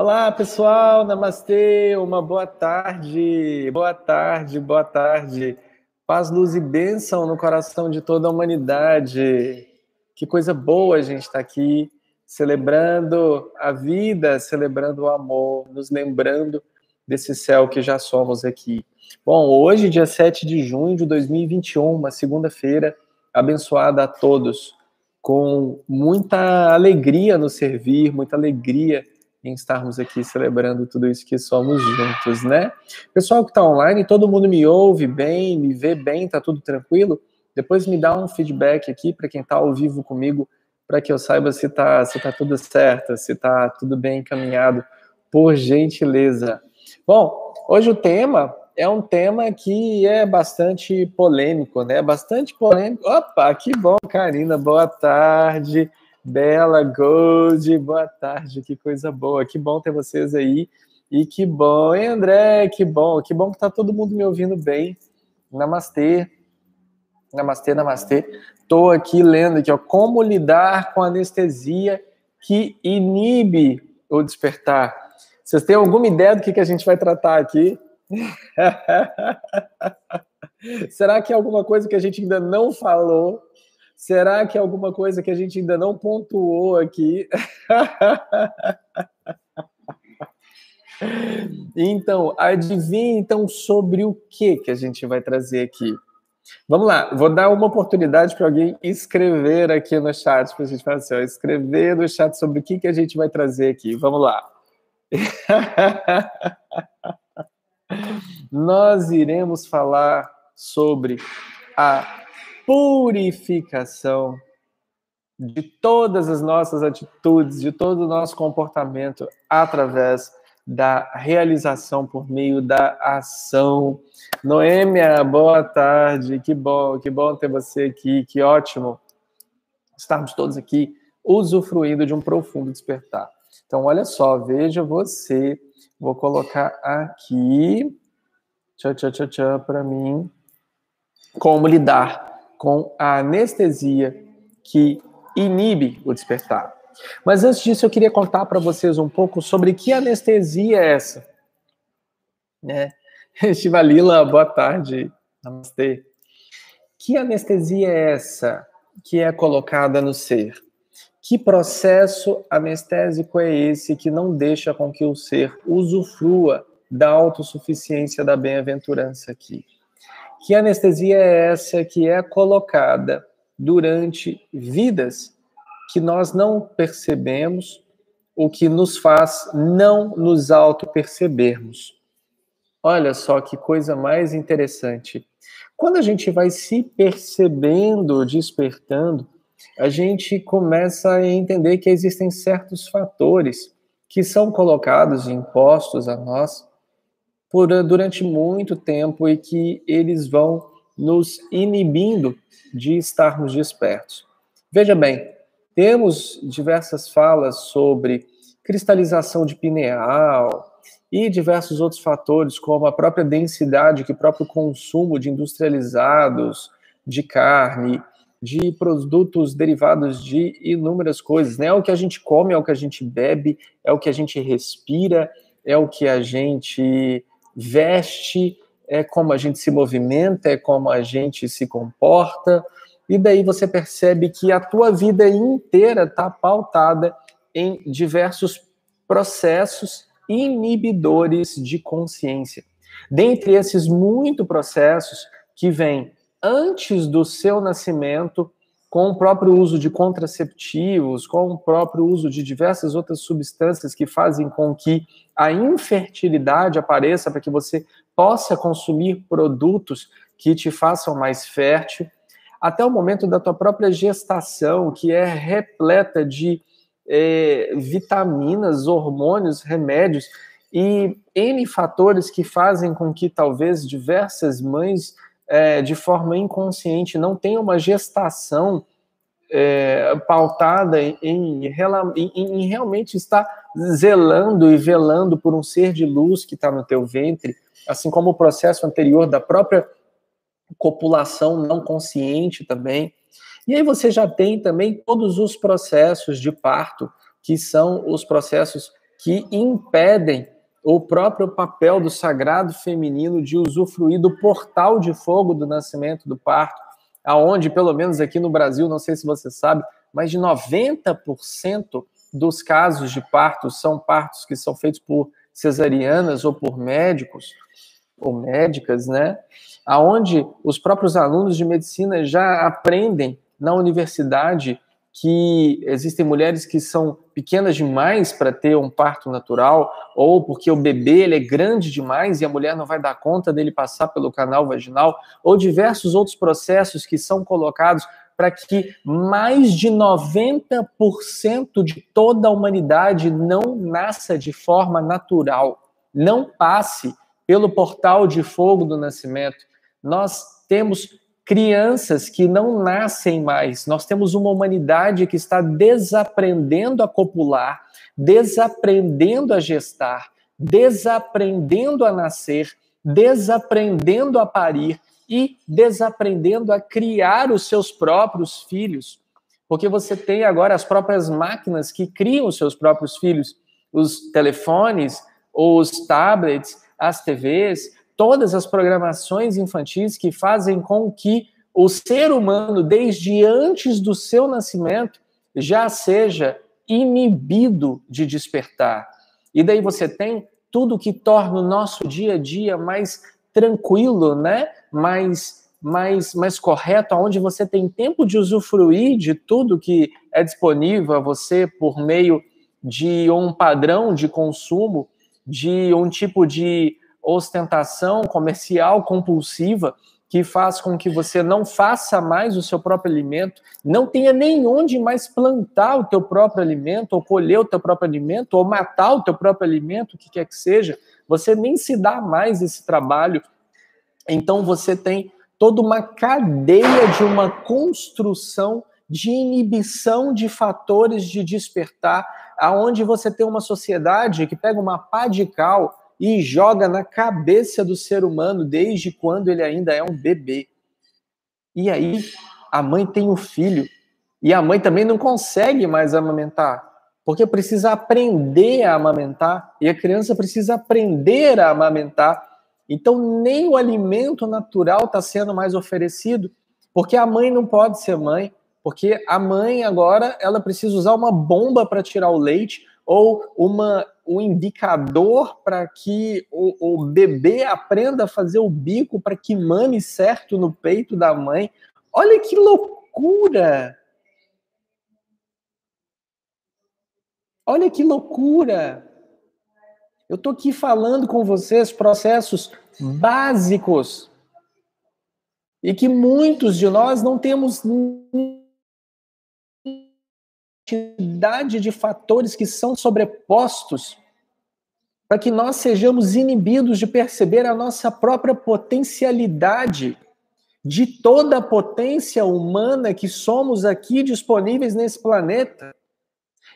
Olá, pessoal, namastê, uma boa tarde, boa tarde, boa tarde. Paz, luz e bênção no coração de toda a humanidade. Que coisa boa a gente estar tá aqui celebrando a vida, celebrando o amor, nos lembrando desse céu que já somos aqui. Bom, hoje, dia 7 de junho de 2021, uma segunda-feira abençoada a todos, com muita alegria no servir, muita alegria em estarmos aqui celebrando tudo isso que somos juntos, né? Pessoal que está online, todo mundo me ouve bem, me vê bem, tá tudo tranquilo? Depois me dá um feedback aqui para quem está ao vivo comigo, para que eu saiba se tá, se tá tudo certo, se tá tudo bem encaminhado, por gentileza. Bom, hoje o tema é um tema que é bastante polêmico, né? Bastante polêmico. Opa, que bom, Karina, boa tarde. Bela Gold, boa tarde, que coisa boa, que bom ter vocês aí. E que bom, hein, André, que bom, que bom que tá todo mundo me ouvindo bem. Namastê, namastê, namastê. Tô aqui lendo aqui, ó, como lidar com anestesia que inibe o despertar. Vocês têm alguma ideia do que, que a gente vai tratar aqui? Será que é alguma coisa que a gente ainda não falou? Será que é alguma coisa que a gente ainda não pontuou aqui? então, adivinhe então sobre o que que a gente vai trazer aqui. Vamos lá, vou dar uma oportunidade para alguém escrever aqui no chat, para a gente fazer assim, escrever no chat sobre o que, que a gente vai trazer aqui. Vamos lá. Nós iremos falar sobre a purificação de todas as nossas atitudes, de todo o nosso comportamento através da realização por meio da ação. Noêmia, boa tarde, que bom, que bom ter você aqui, que ótimo estarmos todos aqui usufruindo de um profundo despertar. Então, olha só, veja você, vou colocar aqui, tchau, tchau, tchau, tchau, para mim, como lidar com a anestesia que inibe o despertar. Mas antes disso, eu queria contar para vocês um pouco sobre que anestesia é essa. Né? Shivalila, boa tarde. Namastê. Que anestesia é essa que é colocada no ser? Que processo anestésico é esse que não deixa com que o ser usufrua da autossuficiência da bem-aventurança aqui? Que anestesia é essa que é colocada durante vidas que nós não percebemos, o que nos faz não nos auto-percebermos? Olha só que coisa mais interessante. Quando a gente vai se percebendo, despertando, a gente começa a entender que existem certos fatores que são colocados e impostos a nós por, eh, durante muito tempo e que eles vão nos inibindo de estarmos despertos. Veja bem, temos diversas falas sobre cristalização de pineal e diversos outros fatores, como a própria densidade, que o próprio consumo de industrializados, de carne, de produtos derivados de inúmeras coisas, né? É o que a gente come, é o que a gente bebe, é o que a gente respira, é o que a gente veste, é como a gente se movimenta, é como a gente se comporta, e daí você percebe que a tua vida inteira está pautada em diversos processos inibidores de consciência. Dentre esses muitos processos que vêm antes do seu nascimento, com o próprio uso de contraceptivos, com o próprio uso de diversas outras substâncias que fazem com que a infertilidade apareça para que você possa consumir produtos que te façam mais fértil, até o momento da tua própria gestação, que é repleta de é, vitaminas, hormônios, remédios e N fatores que fazem com que talvez diversas mães é, de forma inconsciente, não tem uma gestação é, pautada em, em, em, realmente estar zelando e velando por um ser de luz que está no teu ventre, assim como o processo anterior da própria copulação não consciente também. E aí você já tem também todos os processos de parto, que são os processos que impedem o próprio papel do sagrado feminino de usufruir do portal de fogo do nascimento, do parto, aonde, pelo menos aqui no Brasil, não sei se você sabe, mais de 90% dos casos de partos são partos que são feitos por cesarianas ou por médicos ou médicas, né? Aonde os próprios alunos de medicina já aprendem na universidade que existem mulheres que são pequenas demais para ter um parto natural, ou porque o bebê ele é grande demais e a mulher não vai dar conta dele passar pelo canal vaginal, ou diversos outros processos que são colocados para que mais de 90% de toda a humanidade não nasça de forma natural, não passe pelo portal de fogo do nascimento. Nós temos crianças que não nascem mais. Nós temos uma humanidade que está desaprendendo a copular, desaprendendo a gestar, desaprendendo a nascer, desaprendendo a parir e desaprendendo a criar os seus próprios filhos. Porque você tem agora as próprias máquinas que criam os seus próprios filhos, os telefones, os tablets, as TVs, todas as programações infantis que fazem com que o ser humano, desde antes do seu nascimento, já seja inibido de despertar. E daí você tem tudo que torna o nosso dia a dia mais tranquilo, né? Mais, mais, mais correto, onde você tem tempo de usufruir de tudo que é disponível a você por meio de um padrão de consumo, de um tipo de ostentação comercial compulsiva que faz com que você não faça mais o seu próprio alimento, não tenha nem onde mais plantar o teu próprio alimento, ou colher o teu próprio alimento, ou matar o teu próprio alimento, o que quer que seja, você nem se dá mais esse trabalho. Então você tem toda uma cadeia de uma construção de inibição de fatores de despertar, aonde você tem uma sociedade que pega uma pá de cal e joga na cabeça do ser humano desde quando ele ainda é um bebê. E aí a mãe tem o filho e a mãe também não consegue mais amamentar, porque precisa aprender a amamentar e a criança precisa aprender a amamentar. Então nem o alimento natural está sendo mais oferecido, porque a mãe não pode ser mãe, porque a mãe agora ela precisa usar uma bomba para tirar o leite ou uma o indicador para que o, o, bebê aprenda a fazer o bico para que mame certo no peito da mãe. Olha que loucura! Olha que loucura! Eu estou aqui falando com vocês processos básicos e que muitos de nós não temos quantidade de fatores que são sobrepostos para que nós sejamos inibidos de perceber a nossa própria potencialidade, de toda a potência humana que somos aqui disponíveis nesse planeta.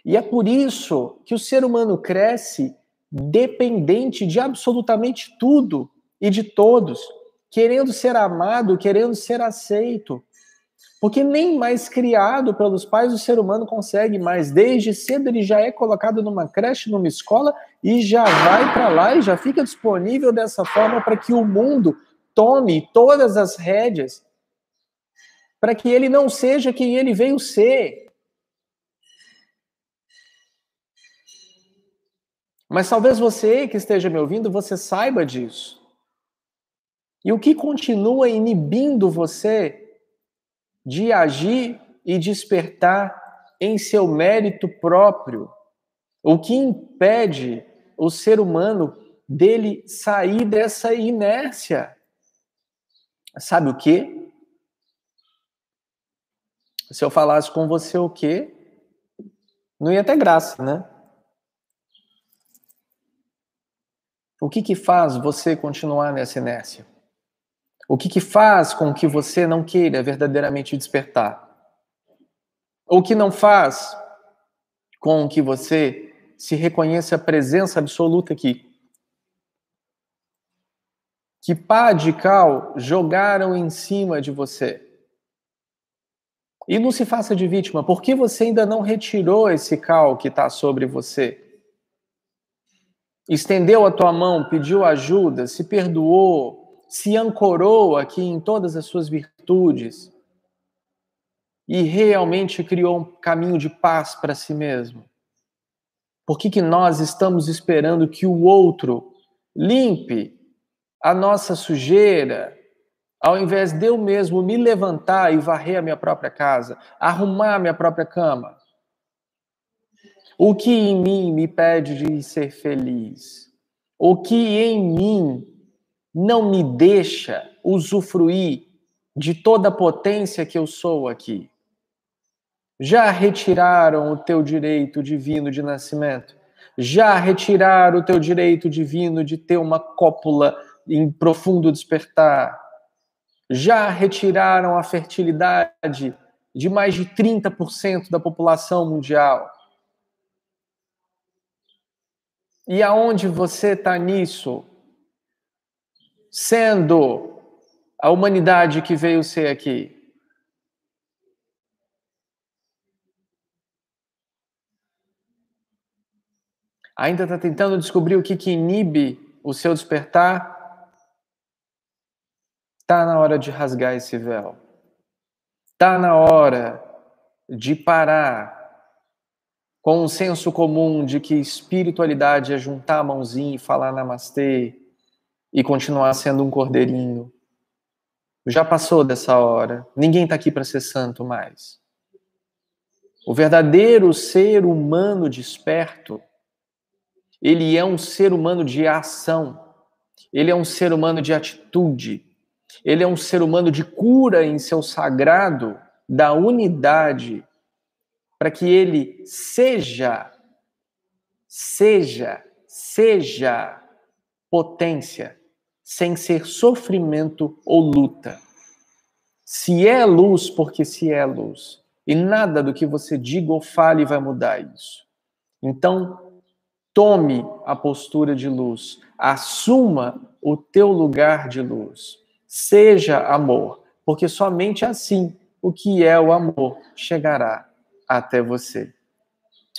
E é por isso que o ser humano cresce dependente de absolutamente tudo e de todos, querendo ser amado, querendo ser aceito, porque nem mais criado pelos pais o ser humano consegue mais. Desde cedo ele já é colocado numa creche, numa escola e já vai para lá e já fica disponível dessa forma para que o mundo tome todas as rédeas, para que ele não seja quem ele veio ser. Mas talvez você que esteja me ouvindo, você saiba disso. E o que continua inibindo você de agir e despertar em seu mérito próprio, o que impede o ser humano dele sair dessa inércia. Sabe o que? Se eu falasse com você o quê? Não ia ter graça, né? O que que faz você continuar nessa inércia? O que, que faz com que você não queira verdadeiramente despertar? O que não faz com que você se reconheça a presença absoluta aqui? Que pá de cal jogaram em cima de você? E não se faça de vítima. Por que você ainda não retirou esse cal que está sobre você? estendeu a tua mão, pediu ajuda, se perdoou, se ancorou aqui em todas as suas virtudes e realmente criou um caminho de paz para si mesmo? Por que, que nós estamos esperando que o outro limpe a nossa sujeira, ao invés de eu mesmo me levantar e varrer a minha própria casa, arrumar a minha própria cama? O que em mim me pede de ser feliz? O que em mim não me deixa usufruir de toda a potência que eu sou aqui? Já retiraram o teu direito divino de nascimento? Já retiraram o teu direito divino de ter uma cópula em profundo despertar? Já retiraram a fertilidade de mais de 30% da população mundial? E aonde você está nisso? Sendo a humanidade que veio ser aqui. Ainda está tentando descobrir o que, que inibe o seu despertar? Está na hora de rasgar esse véu. Está na hora de parar com um senso comum de que espiritualidade é juntar a mãozinha e falar namastê e continuar sendo um cordeirinho. Já passou dessa hora. Ninguém está aqui para ser santo mais. O verdadeiro ser humano desperto, ele é um ser humano de ação. Ele é um ser humano de atitude. Ele é um ser humano de cura em seu sagrado da unidade para que ele seja, seja, seja potência, sem ser sofrimento ou luta. Se é luz, porque se é luz. E nada do que você diga ou fale vai mudar isso. Então, tome a postura de luz, assuma o teu lugar de luz. Seja amor, porque somente assim o que é o amor chegará até você.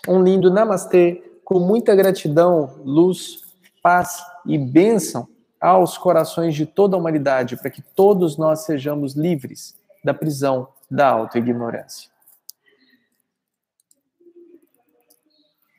Um lindo namastê, com muita gratidão, luz, paz e bênção aos corações de toda a humanidade, para que todos nós sejamos livres da prisão da autoignorância.